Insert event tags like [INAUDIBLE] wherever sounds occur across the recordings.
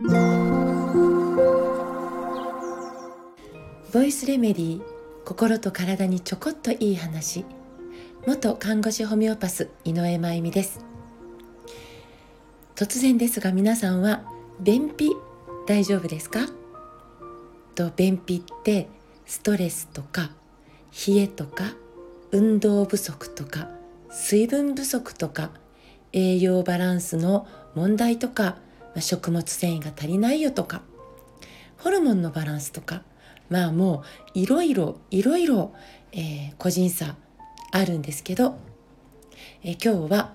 ボイスレメディー心と体にちょこっといい話。元看護師ホメオパス井上真由美です。突然ですが皆さんは便秘大丈夫ですか？と便秘ってストレスとか冷えとか運動不足とか水分不足とか栄養バランスの問題とか食物繊維が足りないよとかホルモンのバランスとかまあもういろいろいろいろ、え個人差あるんですけど、え今日は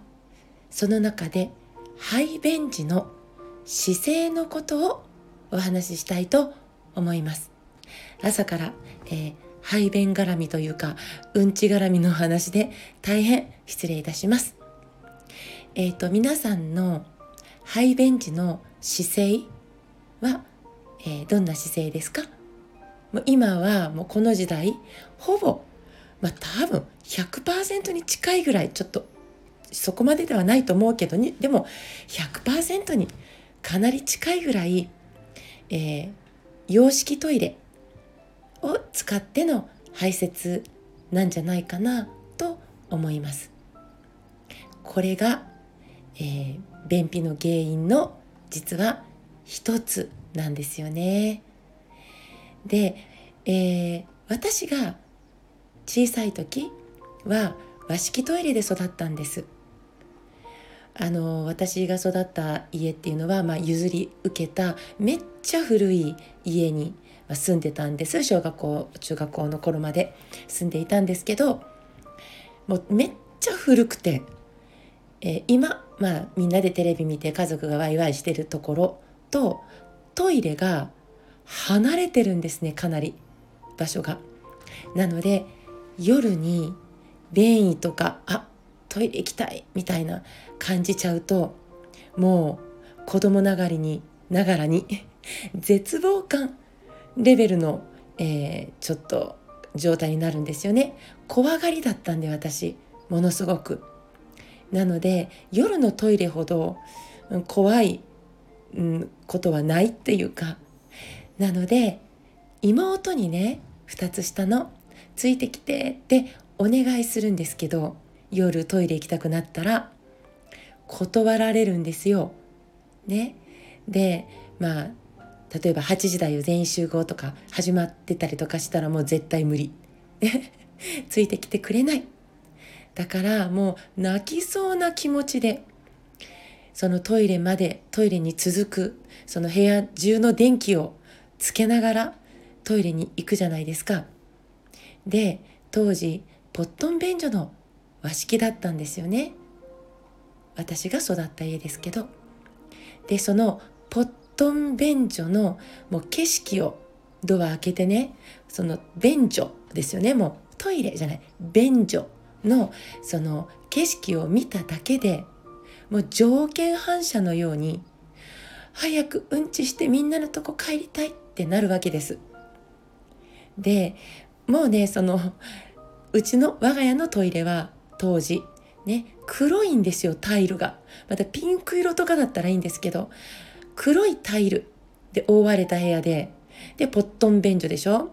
その中で排便時の姿勢のことをお話ししたいと思います。朝から、えー、排便絡みというかうんち絡みの話で大変失礼いたします。えっ、ー、と皆さんの排便時の姿勢は、えー、どんな姿勢ですか？もう今はもうこの時代ほぼまあ多分100%に近いぐらいちょっとそこまでではないと思うけどにでも100%にかなり近いぐらい、えー、洋式トイレを使っての排泄なんじゃないかなと思います。これが、えー、便秘の原因の実は一つなんですよね。で、えー、私が小さい時は和式トイレで育ったんです。あの私が育った家っていうのは、まあ、譲り受けためっちゃ古い家に住んでたんです小学校中学校の頃まで住んでいたんですけどもうめっちゃ古くて、えー、今、まあ、みんなでテレビ見て家族がワイワイしてるところとトイレが離れてるんですねかなり場所が。なので夜に便意とかあトイレ行きたいみたいな感じちゃうともう子供ながらにながらに [LAUGHS] 絶望感レベルの、えー、ちょっと状態になるんですよね怖がりだったんで私ものすごくなので夜のトイレほど、怖い、うん、ことはないっていうかなので妹にね2つ下の「ついてきて」ってお願いするんですけど夜トイレ行きたくなったら断られるんですよ。ね、でまあ例えば8時台を全員集合とか始まってたりとかしたらもう絶対無理。[LAUGHS] ついてきてくれない。だからもう泣きそうな気持ちでそのトイレまでトイレに続くその部屋中の電気をつけながらトイレに行くじゃないですか。で当時ポットン便所の和式だったんですよね。私が育った家ですけど。でそのポットン便所のもう景色をドア開けてねその便所ですよねもうトイレじゃない便所のその景色を見ただけでもう条件反射のように早くうんちしてみんなのとこ帰りたいってなるわけです。でもうねそのうちの我が家のトイレは当時ね黒いんですよタイルがまたピンク色とかだったらいいんですけど黒いタイルで覆われた部屋ででポットン便所でしょ？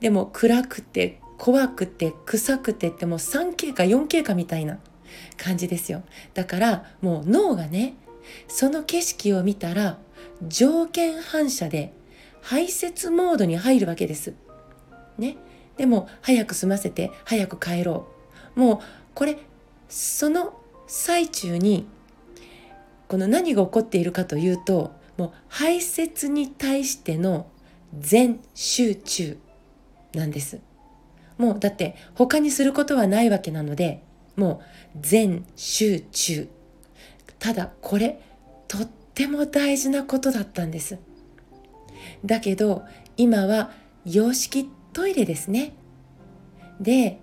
でも暗くて怖くて臭くてってもう 3K か 4K かみたいな感じですよだからもう脳がねその景色を見たら条件反射で排泄モードに入るわけです。ね。でも早く済ませて早く帰ろう。もうこれその最中にこの何が起こっているかというともう排泄に対しての全集中なんです。もうだって他にすることはないわけなのでもう全集中。ただこれとっても大事なことだったんです。だけど今は洋式トイレですね。で、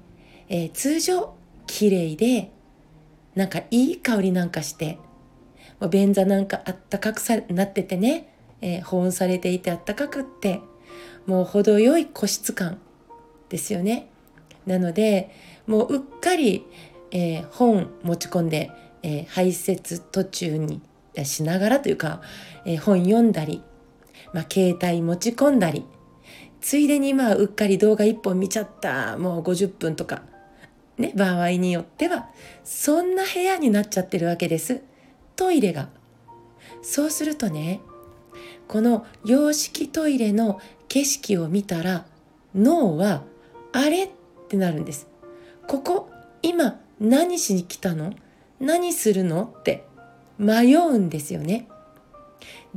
えー、通常綺麗でなんかいい香りなんかしてもう便座なんかあったかくさなっててね、えー、保温されていてあったかくってもう程よい個室感ですよね。なのでもううっかり、えー、本持ち込んで、えー、排泄途中にしながらというか、えー、本読んだり、まあ、携帯持ち込んだりついでにまあうっかり動画1本見ちゃったもう50分とかね場合によってはそんな部屋になっちゃってるわけですトイレがそうするとねこの洋式トイレの景色を見たら脳はあれ？ってなるんです。ここ今何しに来たの？何するの？って迷うんですよね。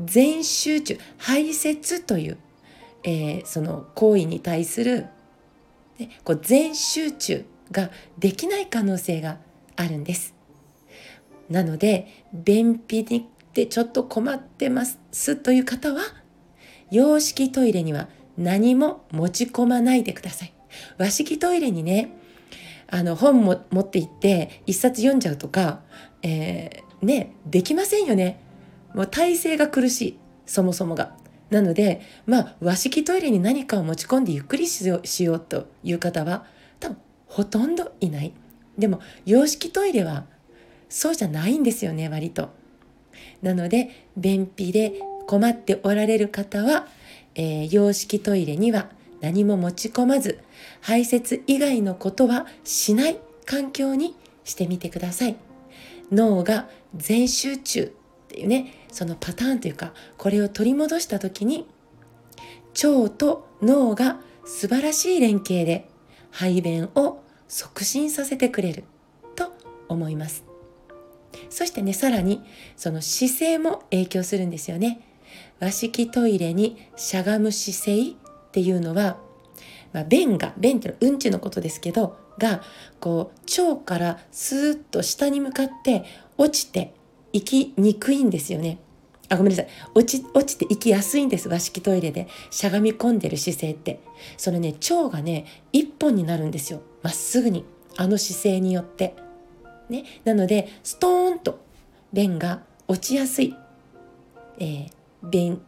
全集中排泄という、えー、その行為に対する、ね、こう全集中ができない可能性があるんです。なので便秘にでちょっと困ってますという方は洋式トイレには何も持ち込まないでください。和式トイレにねあの本も持って行って一冊読んじゃうとか、えー、ねできませんよねもう体勢が苦しいそもそもが。なのでまあ和式トイレに何かを持ち込んでゆっくりしようという方は多分ほとんどいない。でも洋式トイレはそうじゃないんですよね割と。なので便秘で困っておられる方は、えー、洋式トイレには何も持ち込まず排泄以外のことはしない環境にしてみてください。脳が全集中っていうねそのパターンというかこれを取り戻した時に腸と脳が素晴らしい連携で排便を促進させてくれると思います。そしてねさらにその姿勢も影響するんですよね。和式トイレにしゃがむ姿勢っていうのは、まあ、便が便っていうのはうんちのことですけどがこう腸からスーッと下に向かって落ちて行きにくいんですよね。あ、ごめんなさい。落ち、落ちて行きやすいんです。和式トイレで。しゃがみ込んでる姿勢って。そのね、腸がね、一本になるんですよ。まっすぐに。あの姿勢によって。ね。なので、ストーンと便が落ちやすい。えー、便、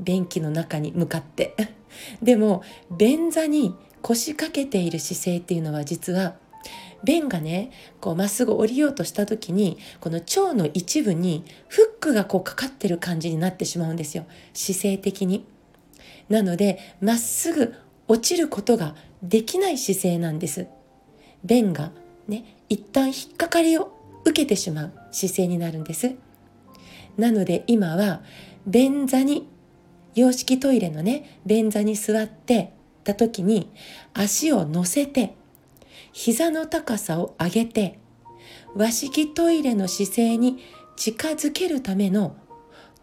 便器の中に向かって。[LAUGHS] でも、便座に腰掛けている姿勢っていうのは実は便がねこうまっすぐ降りようとした時にこの腸の一部にフックがこうかかってる感じになってしまうんですよ姿勢的に。なのでまっすぐ落ちることができない姿勢なんです。便がね一旦引っかかりを受けてしまう姿勢になるんです。なので今は便座に洋式トイレのね便座に座ってた時に足を乗せて膝の高さを上げて和式トイレの姿勢に近づけるための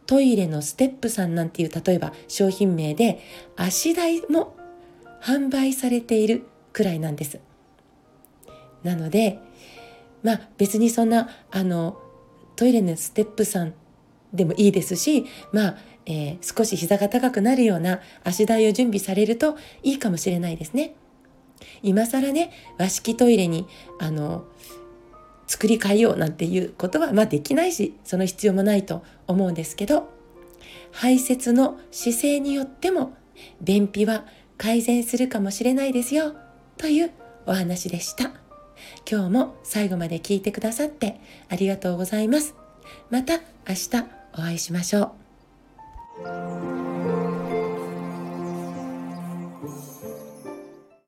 トイレのステップさんなんていう例えば商品名で足台も販売されているくらいなんです。なのでまあ別にそんなあのトイレのステップさんでもいいですしまあ、えー、少し膝が高くなるような足台を準備されるといいかもしれないですね。今更ね和式トイレにあの作り変えようなんていうことはまあできないしその必要もないと思うんですけど排泄の姿勢によっても便秘は改善するかもしれないですよというお話でした。今日も最後まで聞いてくださってありがとうございます。また明日。お会いしましょう。